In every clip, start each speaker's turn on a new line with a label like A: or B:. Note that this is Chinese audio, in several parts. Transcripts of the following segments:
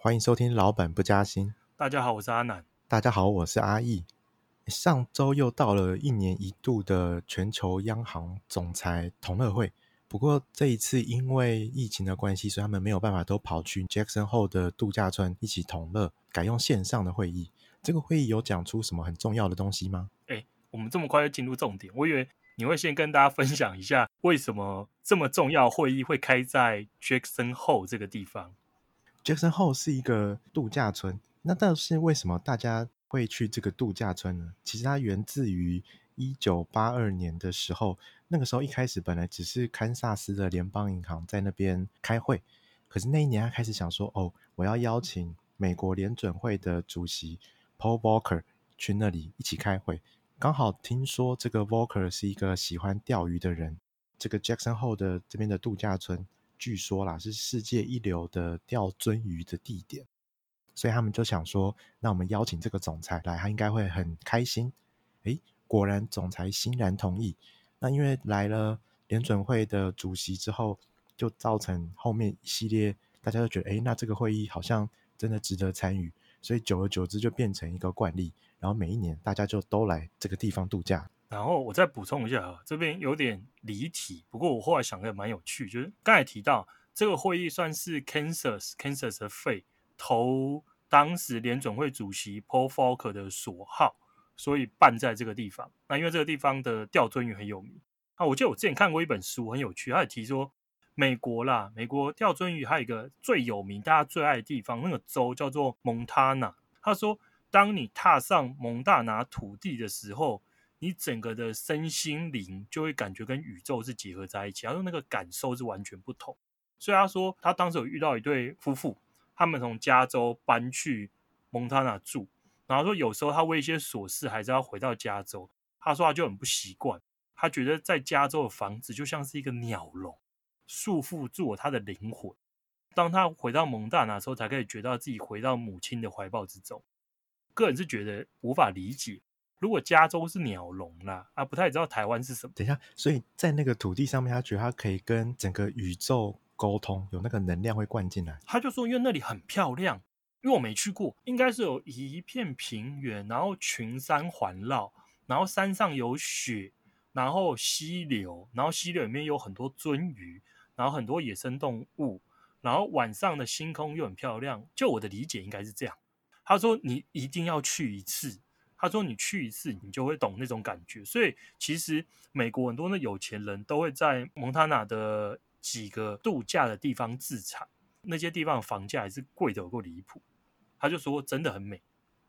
A: 欢迎收听老板不加薪。
B: 大家好，我是阿南。
A: 大家好，我是阿义。上周又到了一年一度的全球央行总裁同乐会，不过这一次因为疫情的关系，所以他们没有办法都跑去 Jackson Hole 的度假村一起同乐，改用线上的会议。这个会议有讲出什么很重要的东西吗？
B: 哎，我们这么快就进入重点，我以为你会先跟大家分享一下为什么这么重要会议会开在 Jackson Hole 这个地方。
A: Jackson Hole 是一个度假村，那但是为什么大家会去这个度假村呢？其实它源自于一九八二年的时候，那个时候一开始本来只是堪萨斯的联邦银行在那边开会，可是那一年他开始想说，哦，我要邀请美国联准会的主席 Paul Volcker 去那里一起开会。刚好听说这个 Volcker 是一个喜欢钓鱼的人，这个 Jackson Hole 的这边的度假村。据说啦，是世界一流的钓鳟鱼的地点，所以他们就想说，那我们邀请这个总裁来，他应该会很开心。诶，果然总裁欣然同意。那因为来了联准会的主席之后，就造成后面一系列大家都觉得，诶，那这个会议好像真的值得参与，所以久而久之就变成一个惯例，然后每一年大家就都来这个地方度假。
B: 然后我再补充一下啊，这边有点离题，不过我后来想的蛮有趣，就是刚才提到这个会议算是 Kansas Kansas 的费投当时联准会主席 Paul Volcker 的所好，所以办在这个地方。那因为这个地方的钓鱒鱼很有名啊，我记得我之前看过一本书很有趣，他也提说美国啦，美国钓鱒鱼还有一个最有名大家最爱的地方，那个州叫做蒙大拿。他说，当你踏上蒙大拿土地的时候，你整个的身心灵就会感觉跟宇宙是结合在一起，他说那个感受是完全不同。所以他说他当时有遇到一对夫妇，他们从加州搬去蒙大拿住，然后说有时候他为一些琐事还是要回到加州。他说他就很不习惯，他觉得在加州的房子就像是一个鸟笼，束缚住了他的灵魂。当他回到蒙大拿的时候，才可以觉得自己回到母亲的怀抱之中。个人是觉得无法理解。如果加州是鸟笼啦，啊，不太知道台湾是什么。
A: 等一下，所以在那个土地上面，他觉得他可以跟整个宇宙沟通，有那个能量会灌进来。
B: 他就说，因为那里很漂亮，因为我没去过，应该是有一片平原，然后群山环绕，然后山上有雪，然后溪流，然后溪流里面有很多鳟鱼，然后很多野生动物，然后晚上的星空又很漂亮。就我的理解，应该是这样。他说，你一定要去一次。他说：“你去一次，你就会懂那种感觉。所以，其实美国很多的有钱人都会在蒙大拿的几个度假的地方自产，那些地方房价还是贵得有够离谱。”他就说：“真的很美。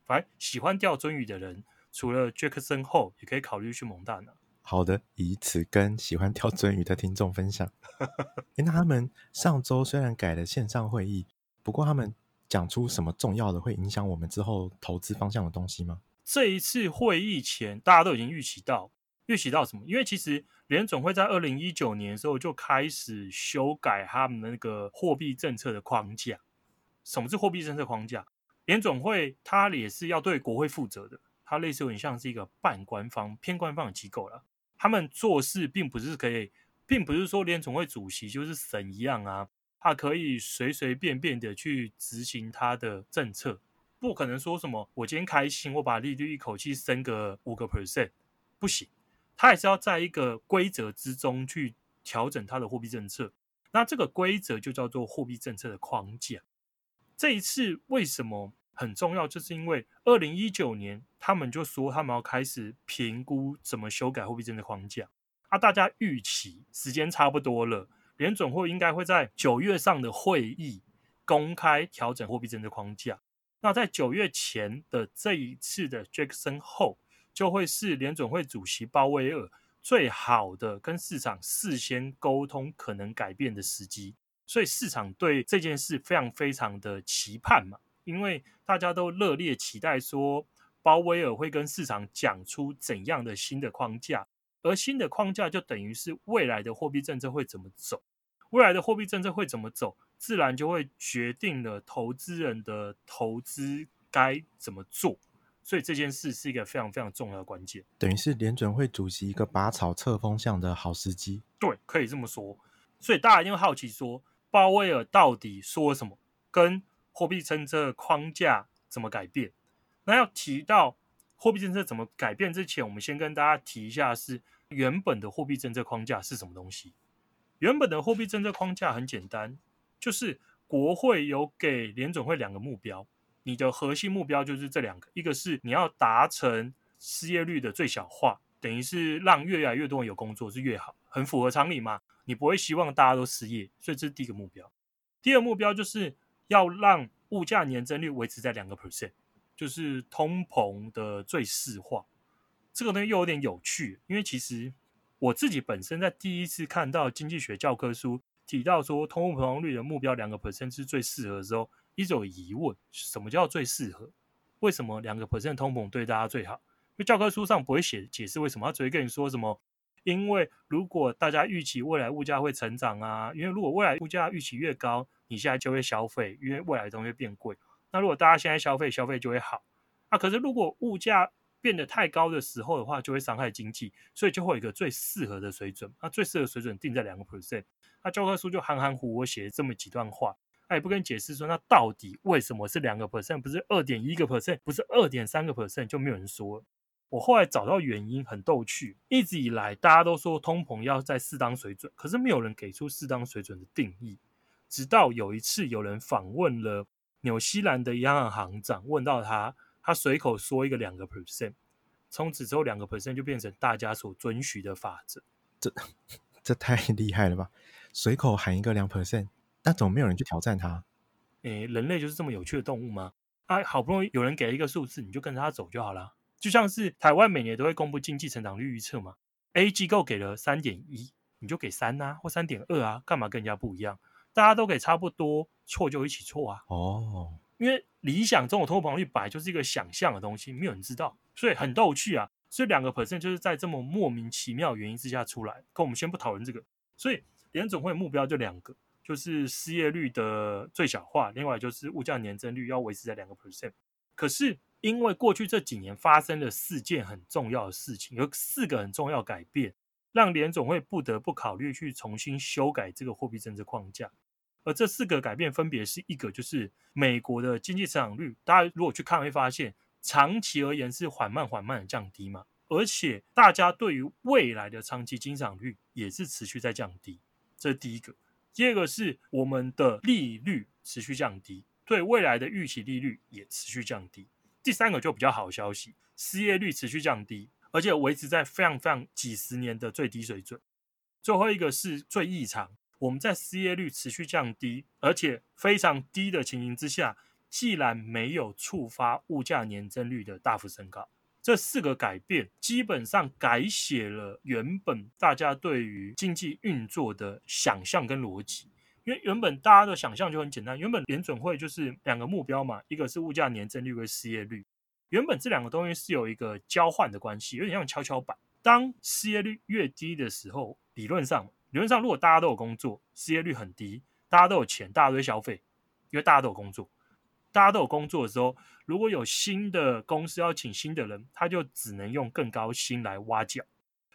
B: 反正喜欢钓鳟鱼的人，除了 Jackson Hole，也可以考虑去蒙大拿。”
A: 好的，以此跟喜欢钓鳟鱼的听众分享。诶，那他们上周虽然改了线上会议，不过他们讲出什么重要的会影响我们之后投资方向的东西吗？
B: 这一次会议前，大家都已经预期到，预期到什么？因为其实联总会在二零一九年的时候就开始修改他们的那个货币政策的框架。什么是货币政策框架？联总会它也是要对国会负责的，它类似有点像是一个半官方、偏官方的机构了。他们做事并不是可以，并不是说联总会主席就是神一样啊，他可以随随便便的去执行他的政策。不可能说什么，我今天开心，我把利率一口气升个五个 percent，不行，他还是要在一个规则之中去调整他的货币政策。那这个规则就叫做货币政策的框架。这一次为什么很重要？就是因为二零一九年他们就说他们要开始评估怎么修改货币政策框架。啊，大家预期时间差不多了，联准会应该会在九月上的会议公开调整货币政策框架。那在九月前的这一次的 Jackson 后就会是联准会主席鲍威尔最好的跟市场事先沟通可能改变的时机，所以市场对这件事非常非常的期盼嘛，因为大家都热烈期待说鲍威尔会跟市场讲出怎样的新的框架，而新的框架就等于是未来的货币政策会怎么走，未来的货币政策会怎么走。自然就会决定了投资人的投资该怎么做，所以这件事是一个非常非常重要的关键，
A: 等于是联准会主席一个拔草测风向的好时机。
B: 对，可以这么说。所以大家一定会好奇说，鲍威尔到底说什么，跟货币政策框架怎么改变。那要提到货币政策怎么改变之前，我们先跟大家提一下是原本的货币政策框架是什么东西。原本的货币政策框架很简单，就是国会有给联准会两个目标，你的核心目标就是这两个，一个是你要达成失业率的最小化，等于是让越来越多人有工作是越好，很符合常理嘛。你不会希望大家都失业，所以这是第一个目标。第二目标就是要让物价年增率维持在两个 percent，就是通膨的最适化。这个东西又有点有趣，因为其实我自己本身在第一次看到经济学教科书提到说通货膨胀率的目标两个 percent 是最适合的时候，一直有疑问：什么叫最适合？为什么两个 percent 通膨对大家最好？因为教科书上不会写解释为什么，他只会跟你说什么。因为如果大家预期未来物价会成长啊，因为如果未来物价预期越高，你现在就会消费，因为未来的东西会变贵。那如果大家现在消费，消费就会好。啊，可是如果物价变得太高的时候的话，就会伤害经济，所以就会有一个最适合的水准。那最适合水准定在两个 percent。那教科书就含含糊糊写了这么几段话，他也不跟解释说，那到底为什么是两个 percent，不是二点一个 percent，不是二点三个 percent，就没有人说。我后来找到原因，很逗趣。一直以来，大家都说通膨要在适当水准，可是没有人给出适当水准的定义。直到有一次，有人访问了纽西兰的央行行长，问到他，他随口说一个两个 percent，从此之后，两个 percent 就变成大家所遵循的法则。
A: 这这太厉害了吧？随口喊一个两 percent，那怎么没有人去挑战他？
B: 诶，人类就是这么有趣的动物吗？啊，好不容易有人给了一个数字，你就跟着他走就好了。就像是台湾每年都会公布经济成长率预测嘛，A 机构给了三点一，你就给三啊，或三点二啊，干嘛跟人家不一样？大家都给差不多，错就一起错啊。哦，因为理想中的通膨率本来就是一个想象的东西，没有人知道，所以很逗趣啊。所以两个 percent 就是在这么莫名其妙原因之下出来。可我们先不讨论这个，所以联总会目标就两个，就是失业率的最小化，另外就是物价年增率要维持在两个 percent。可是。因为过去这几年发生了四件很重要的事情，有四个很重要改变，让联总会不得不考虑去重新修改这个货币政策框架。而这四个改变分别是一个，就是美国的经济成长率，大家如果去看会发现，长期而言是缓慢缓慢的降低嘛，而且大家对于未来的长期经济成长率也是持续在降低，这是第一个。第二个是我们的利率持续降低，对未来的预期利率也持续降低。第三个就比较好消息，失业率持续降低，而且维持在非常非常几十年的最低水准。最后一个是最异常，我们在失业率持续降低，而且非常低的情形之下，既然没有触发物价年增率的大幅升高，这四个改变基本上改写了原本大家对于经济运作的想象跟逻辑。因为原本大家的想象就很简单，原本联准会就是两个目标嘛，一个是物价年增率跟失业率。原本这两个东西是有一个交换的关系，有点像跷跷板。当失业率越低的时候，理论上，理论上如果大家都有工作，失业率很低，大家都有钱，大家都会消费，因为大家都有工作。大家都有工作的时候，如果有新的公司要请新的人，他就只能用更高薪来挖角，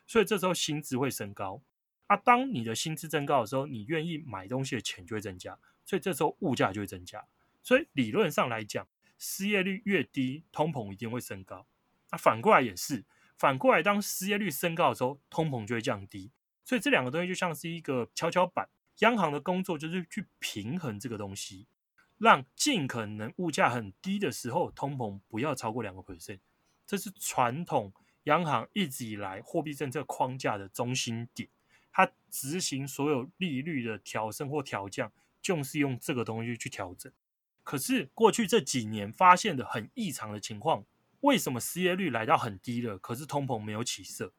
B: 所以这时候薪资会升高。啊，当你的薪资增高的时候，你愿意买东西的钱就会增加，所以这时候物价就会增加。所以理论上来讲，失业率越低，通膨一定会升高。那反过来也是，反过来当失业率升高的时候，通膨就会降低。所以这两个东西就像是一个跷跷板，央行的工作就是去平衡这个东西，让尽可能物价很低的时候，通膨不要超过两个 percent。这是传统央行一直以来货币政策框架的中心点。它执行所有利率的调升或调降，就是用这个东西去调整。可是过去这几年发现的很异常的情况，为什么失业率来到很低了，可是通膨没有起色？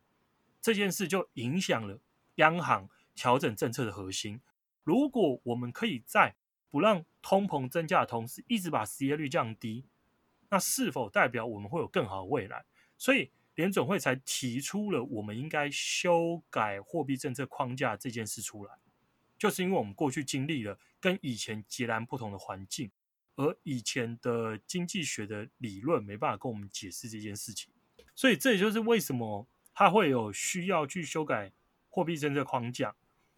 B: 这件事就影响了央行调整政策的核心。如果我们可以在不让通膨增加的同时，一直把失业率降低，那是否代表我们会有更好的未来？所以。联准会才提出了我们应该修改货币政策框架这件事出来，就是因为我们过去经历了跟以前截然不同的环境，而以前的经济学的理论没办法跟我们解释这件事情，所以这也就是为什么它会有需要去修改货币政策框架。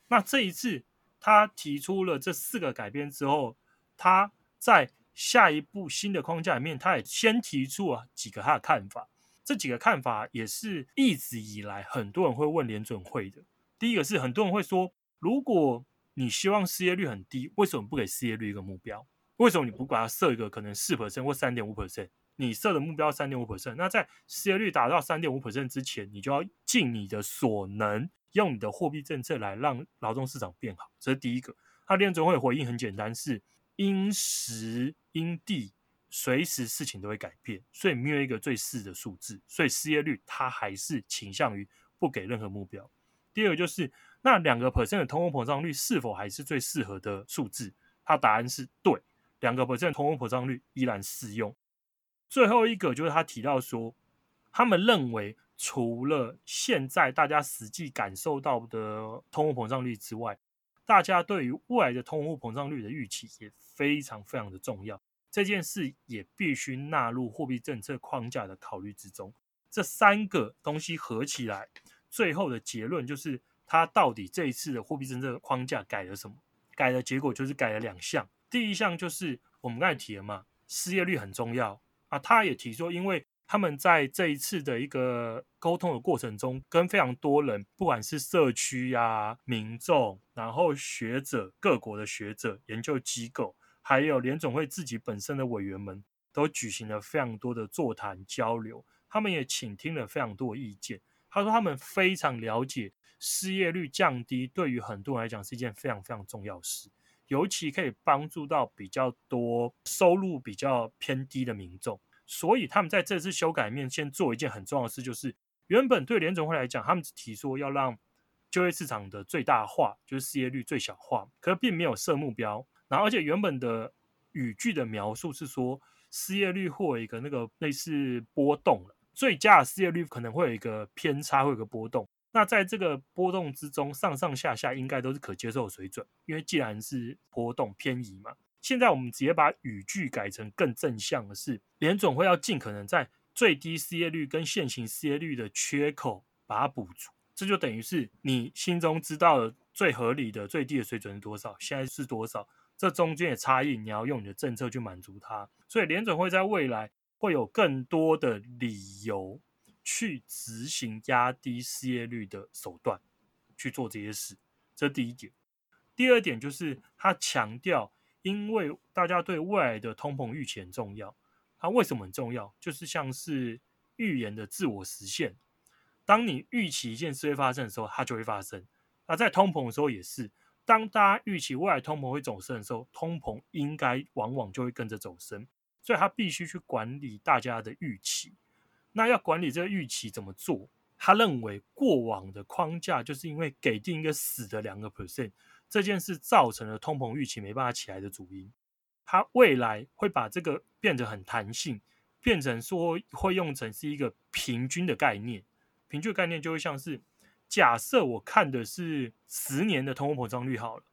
B: 那这一次他提出了这四个改变之后，他在下一步新的框架里面，他也先提出了几个他的看法。这几个看法也是一直以来很多人会问联准会的。第一个是很多人会说，如果你希望失业率很低，为什么不给失业率一个目标？为什么你不把它设一个可能四 percent 或三点五 percent？你设的目标三点五 percent，那在失业率达到三点五 percent 之前，你就要尽你的所能，用你的货币政策来让劳动市场变好。这是第一个。他联准会回应很简单，是因时因地，随时事情都会改变，所以没有一个最适的数字。所以失业率它还是倾向于不给任何目标。第二个就是那两个 percent 的通货膨胀率是否还是最适合的数字？他答案是对，两个 percent 通货膨胀率依然适用。最后一个就是他提到说，他们认为除了现在大家实际感受到的通货膨胀率之外，大家对于未来的通货膨胀率的预期也非常非常的重要。这件事也必须纳入货币政策框架的考虑之中。这三个东西合起来，最后的结论就是，他到底这一次的货币政策框架改了什么？改的结果就是改了两项。第一项就是我们刚才提了嘛，失业率很重要。啊，他也提说，因为他们在这一次的一个沟通的过程中，跟非常多人，不管是社区呀、民众，然后学者、各国的学者、研究机构，还有联总会自己本身的委员们，都举行了非常多的座谈交流。他们也倾听了非常多意见。他说，他们非常了解失业率降低对于很多人来讲是一件非常非常重要的事。尤其可以帮助到比较多收入比较偏低的民众，所以他们在这次修改面先做一件很重要的事，就是原本对联总会来讲，他们只提说要让就业市场的最大化，就是失业率最小化，可是并没有设目标。然后，而且原本的语句的描述是说，失业率会有一个那个类似波动，最佳的失业率可能会有一个偏差，会有一个波动。那在这个波动之中，上上下下应该都是可接受水准，因为既然是波动偏移嘛。现在我们直接把语句改成更正向的是，联准会要尽可能在最低失业率跟现行失业率的缺口把它补足，这就等于是你心中知道的最合理的最低的水准是多少，现在是多少，这中间的差异你要用你的政策去满足它。所以联准会在未来会有更多的理由。去执行压低失业率的手段，去做这些事，这第一点。第二点就是他强调，因为大家对未来的通膨预期很重要。它为什么很重要？就是像是预言的自我实现。当你预期一件事会发生的时候，它就会发生。那在通膨的时候也是，当大家预期未来通膨会走升的时候，通膨应该往往就会跟着走升。所以他必须去管理大家的预期。那要管理这个预期怎么做？他认为过往的框架就是因为给定一个死的两个 percent 这件事造成了通膨预期没办法起来的主因。它未来会把这个变得很弹性，变成说会用成是一个平均的概念。平均概念就会像是假设我看的是十年的通货膨胀率好了，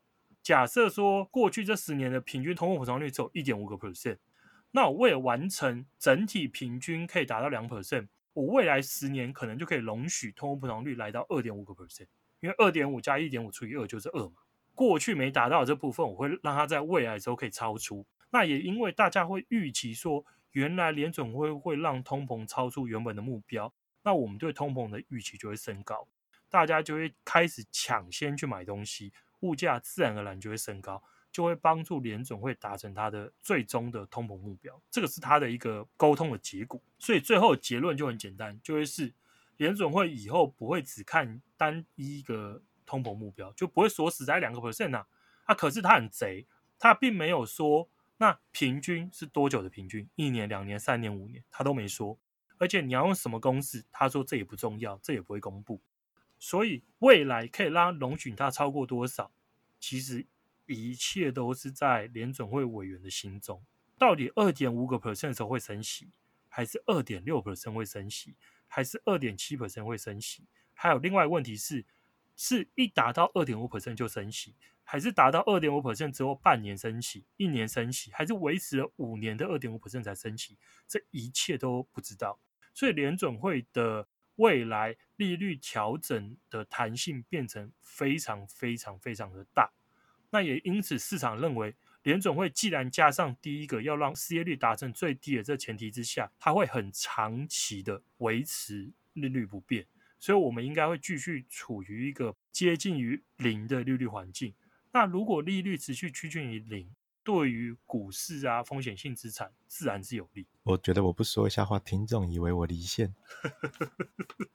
B: 假设说过去这十年的平均通货膨胀率只有一点五个 percent。那我为了完成整体平均可以达到两 percent，我未来十年可能就可以容许通货膨胀率来到二点五个 percent，因为二点五加一点五除以二就是二嘛。过去没达到的这部分，我会让它在未来的时候可以超出。那也因为大家会预期说，原来联准会会让通膨超出原本的目标，那我们对通膨的预期就会升高，大家就会开始抢先去买东西，物价自然而然就会升高。就会帮助联准会达成它的最终的通膨目标，这个是它的一个沟通的结果。所以最后结论就很简单，就会是联准会以后不会只看单一个通膨目标，就不会锁死在两个 percent 呐。啊，可是他很贼，他并没有说那平均是多久的平均，一年、两年、三年、五年，他都没说。而且你要用什么公式，他说这也不重要，这也不会公布。所以未来可以让他容许它超过多少，其实。一切都是在联准会委员的心中，到底二点五个 percent 的时候会升息，还是二点六 percent 会升息，还是二点七 percent 会升息？还有另外问题是，是一达到二点五 percent 就升息，还是达到二点五 percent 之后半年升息、一年升息，还是维持了五年的二点五 percent 才升息？这一切都不知道。所以联准会的未来利率调整的弹性变成非常非常非常的大。那也因此，市场认为联准会既然加上第一个要让失业率达成最低的这前提之下，它会很长期的维持利率不变，所以我们应该会继续处于一个接近于零的利率环境。那如果利率持续趋近于零，对于股市啊，风险性资产自然是有利。
A: 我觉得我不说一下话，听众以为我离线。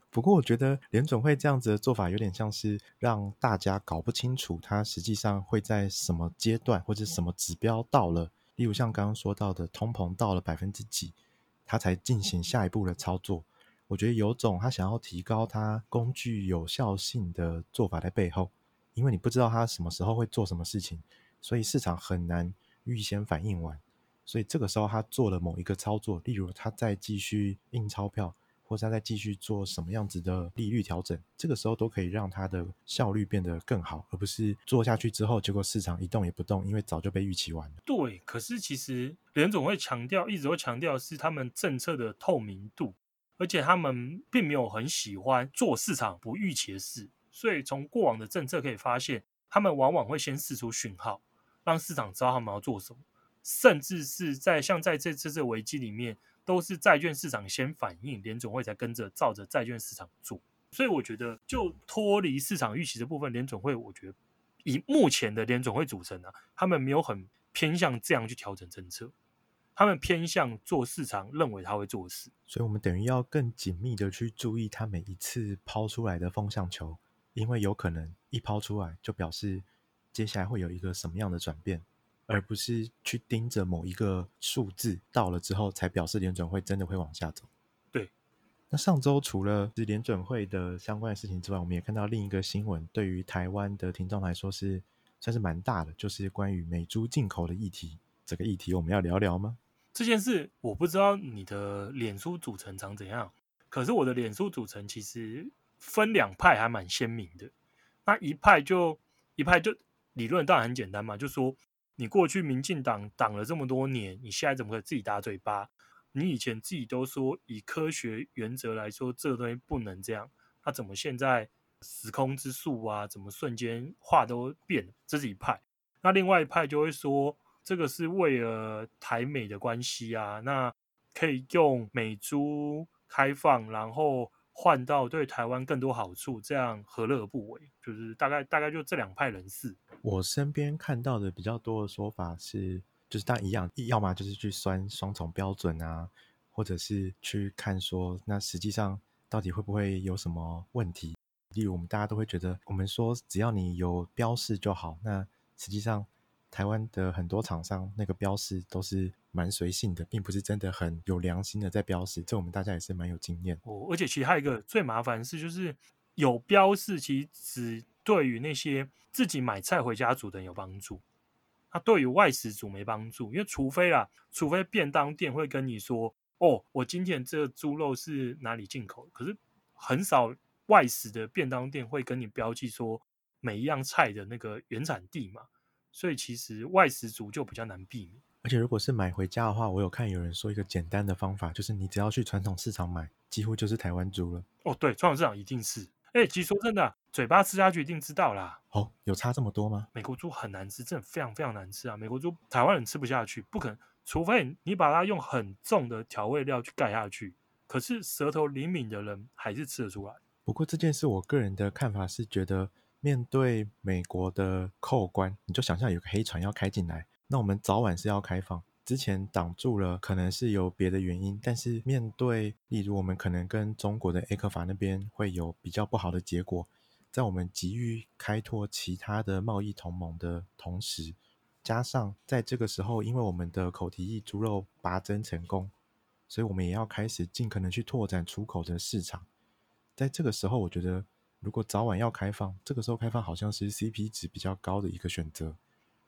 A: 不过我觉得联总会这样子的做法，有点像是让大家搞不清楚它实际上会在什么阶段或者什么指标到了，例如像刚刚说到的通膨到了百分之几，它才进行下一步的操作。我觉得有种他想要提高他工具有效性的做法在背后，因为你不知道他什么时候会做什么事情。所以市场很难预先反应完，所以这个时候他做了某一个操作，例如他再继续印钞票，或者他再继续做什么样子的利率调整，这个时候都可以让他的效率变得更好，而不是做下去之后，结果市场一动也不动，因为早就被预期完了。
B: 对，可是其实联总会强调，一直会强调是他们政策的透明度，而且他们并没有很喜欢做市场不预期的事，所以从过往的政策可以发现，他们往往会先试出讯号。让市场知道他们要做什么，甚至是在像在这次这危机里面，都是债券市场先反应，联总会才跟着照着债券市场做。所以我觉得，就脱离市场预期的部分，联总会我觉得以目前的联总会组成啊，他们没有很偏向这样去调整政策，他们偏向做市场认为他会做的事。
A: 所以，我们等于要更紧密的去注意他每一次抛出来的风向球，因为有可能一抛出来就表示。接下来会有一个什么样的转变，而不是去盯着某一个数字到了之后才表示联准会真的会往下走。
B: 对。
A: 那上周除了是联准会的相关的事情之外，我们也看到另一个新闻，对于台湾的听众来说是算是蛮大的，就是关于美猪进口的议题。这个议题我们要聊聊吗？
B: 这件事我不知道你的脸书组成长怎样，可是我的脸书组成其实分两派，还蛮鲜明的。那一派就一派就。理论当然很简单嘛，就说你过去民进党挡了这么多年，你现在怎么可以自己打嘴巴？你以前自己都说以科学原则来说，这个东西不能这样，那怎么现在时空之术啊，怎么瞬间话都变了？这是一派。那另外一派就会说，这个是为了台美的关系啊，那可以用美猪开放，然后。换到对台湾更多好处，这样何乐而不为？就是大概大概就这两派人士。
A: 我身边看到的比较多的说法是，就是当一样，要么就是去酸双重标准啊，或者是去看说，那实际上到底会不会有什么问题？例如我们大家都会觉得，我们说只要你有标示就好，那实际上。台湾的很多厂商那个标示都是蛮随性的，并不是真的很有良心的在标示，这我们大家也是蛮有经验。
B: 哦，而且其实还有一个最麻烦的是，就是有标示，其实只对于那些自己买菜回家煮的人有帮助，它对于外食族没帮助，因为除非啦，除非便当店会跟你说，哦，我今天这个猪肉是哪里进口，可是很少外食的便当店会跟你标记说每一样菜的那个原产地嘛。所以其实外食族就比较难避免，
A: 而且如果是买回家的话，我有看有人说一个简单的方法，就是你只要去传统市场买，几乎就是台湾猪了。
B: 哦，对，传统市场一定是。哎，其实说真的，嘴巴吃下去一定知道啦。
A: 哦，有差这么多吗？
B: 美国猪很难吃，真的非常非常难吃啊！美国猪台湾人吃不下去，不可能，除非你把它用很重的调味料去盖下去。可是舌头灵敏的人还是吃得出来。
A: 不过这件事，我个人的看法是觉得。面对美国的扣关，你就想象有个黑船要开进来，那我们早晚是要开放。之前挡住了，可能是有别的原因，但是面对，例如我们可能跟中国的 A 克法那边会有比较不好的结果，在我们急于开拓其他的贸易同盟的同时，加上在这个时候，因为我们的口蹄疫猪肉拔针成功，所以我们也要开始尽可能去拓展出口的市场。在这个时候，我觉得。如果早晚要开放，这个时候开放好像是 CP 值比较高的一个选择，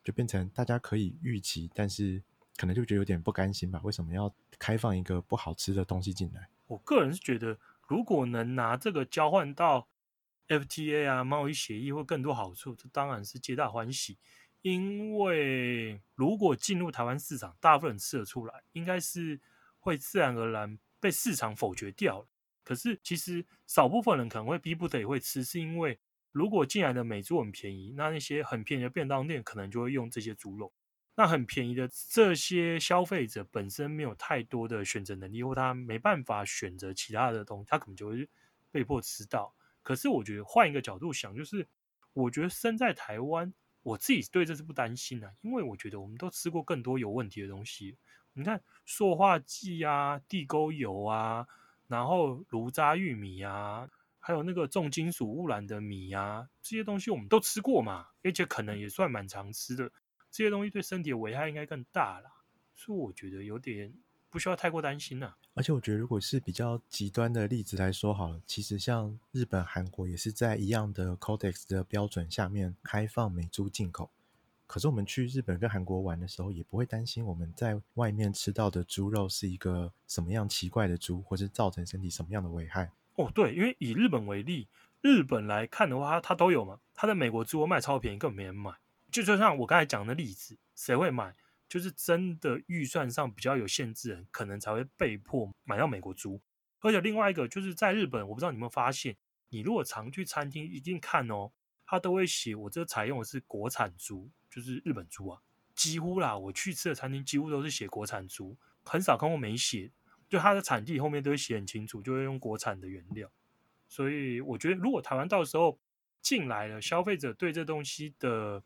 A: 就变成大家可以预期，但是可能就觉得有点不甘心吧？为什么要开放一个不好吃的东西进来？
B: 我个人是觉得，如果能拿这个交换到 FTA 啊贸易协议或更多好处，这当然是皆大欢喜。因为如果进入台湾市场，大部分人吃得出来，应该是会自然而然被市场否决掉了。可是，其实少部分人可能会逼不得已会吃，是因为如果进来的美猪很便宜，那那些很便宜的便当店可能就会用这些猪肉。那很便宜的这些消费者本身没有太多的选择能力，或他没办法选择其他的东西，他可能就会被迫吃到。可是我觉得换一个角度想，就是我觉得身在台湾，我自己对这是不担心的，因为我觉得我们都吃过更多有问题的东西。你看塑化剂啊、地沟油啊，然后炉渣玉米啊。还有那个重金属污染的米啊，这些东西我们都吃过嘛，而且可能也算蛮常吃的。这些东西对身体的危害应该更大啦，所以我觉得有点不需要太过担心呐、
A: 而且我觉得，如果是比较极端的例子来说好了，其实像日本、韩国也是在一样的 Codex 的标准下面开放美猪进口。可是我们去日本跟韩国玩的时候，也不会担心我们在外面吃到的猪肉是一个什么样奇怪的猪，或是造成身体什么样的危害。
B: 哦，对，因为以日本为例，日本来看的话，它都有嘛。它的美国猪卖超便宜，根本没人买。就就像我刚才讲的例子，谁会买？就是真的预算上比较有限制，可能才会被迫买到美国猪。而且另外一个就是在日本，我不知道你有没有发现，你如果常去餐厅，一定看哦，他都会写我这采用的是国产猪，就是日本猪啊。几乎啦，我去吃的餐厅几乎都是写国产猪，很少看过没写。就它的产地后面都会写很清楚，就会用国产的原料，所以我觉得如果台湾到时候进来了，消费者对这东西的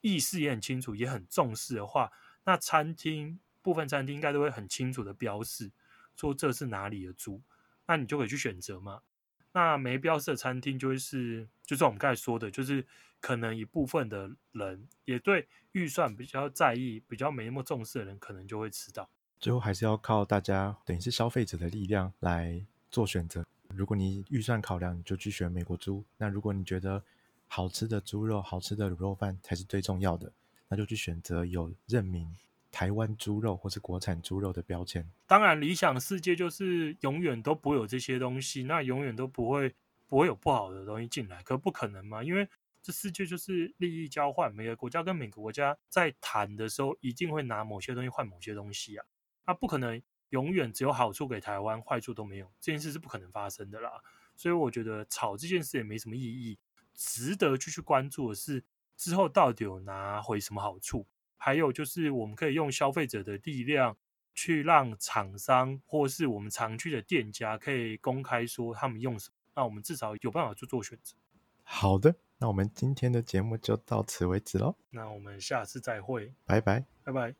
B: 意识也很清楚，也很重视的话，那餐厅部分餐厅应该都会很清楚的标示说这是哪里的猪，那你就可以去选择嘛。那没标示的餐厅就会是，就是我们刚才说的，就是可能一部分的人也对预算比较在意、比较没那么重视的人，可能就会吃到。
A: 最后还是要靠大家，等于是消费者的力量来做选择。如果你预算考量，你就去选美国猪；那如果你觉得好吃的猪肉、好吃的卤肉饭才是最重要的，那就去选择有认明台湾猪肉或是国产猪肉的标签。
B: 当然，理想世界就是永远都不会有这些东西，那永远都不会不会有不好的东西进来，可不可能嘛？因为这世界就是利益交换，每个国家跟每个国家在谈的时候，一定会拿某些东西换某些东西啊。它不可能永远只有好处给台湾，坏处都没有，这件事是不可能发生的啦。所以我觉得炒这件事也没什么意义，值得继续关注的是之后到底有拿回什么好处，还有就是我们可以用消费者的力量去让厂商或是我们常去的店家可以公开说他们用什么，那我们至少有办法去做选择。
A: 好的，那我们今天的节目就到此为止喽。
B: 那我们下次再会，
A: 拜拜，
B: 拜拜。